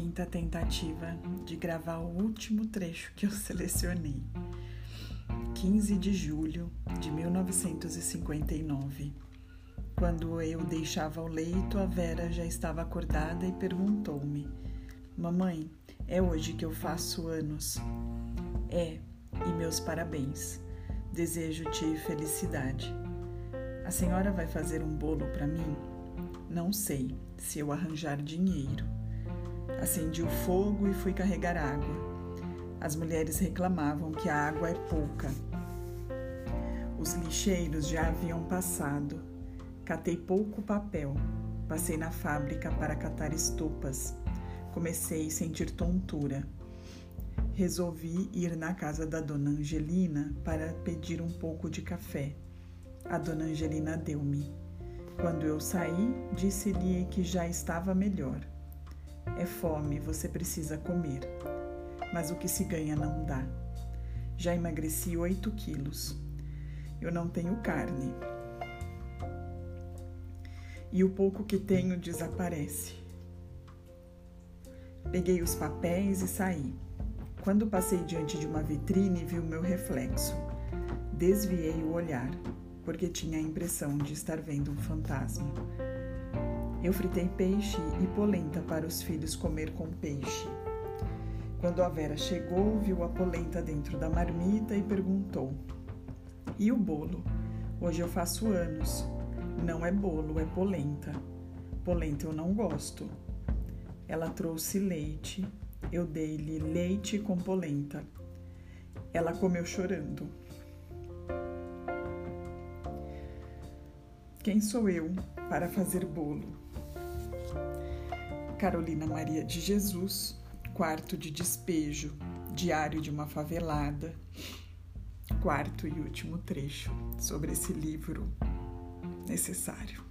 quarta tentativa de gravar o último trecho que eu selecionei. 15 de julho de 1959. Quando eu deixava o leito, a Vera já estava acordada e perguntou-me: Mamãe, é hoje que eu faço anos? É, e meus parabéns. Desejo-te felicidade. A senhora vai fazer um bolo para mim? Não sei, se eu arranjar dinheiro. Acendi o fogo e fui carregar água. As mulheres reclamavam que a água é pouca. Os lixeiros já haviam passado. Catei pouco papel. Passei na fábrica para catar estopas. Comecei a sentir tontura. Resolvi ir na casa da dona Angelina para pedir um pouco de café. A dona Angelina deu-me. Quando eu saí, disse-lhe que já estava melhor. É fome, você precisa comer. Mas o que se ganha não dá. Já emagreci 8 quilos. Eu não tenho carne. E o pouco que tenho desaparece. Peguei os papéis e saí. Quando passei diante de uma vitrine, vi o meu reflexo. Desviei o olhar porque tinha a impressão de estar vendo um fantasma. Eu fritei peixe e polenta para os filhos comer com peixe. Quando a Vera chegou, viu a polenta dentro da marmita e perguntou: E o bolo? Hoje eu faço anos. Não é bolo, é polenta. Polenta eu não gosto. Ela trouxe leite. Eu dei-lhe leite com polenta. Ela comeu chorando. Quem sou eu para fazer bolo? Carolina Maria de Jesus, quarto de despejo, diário de uma favelada, quarto e último trecho sobre esse livro necessário.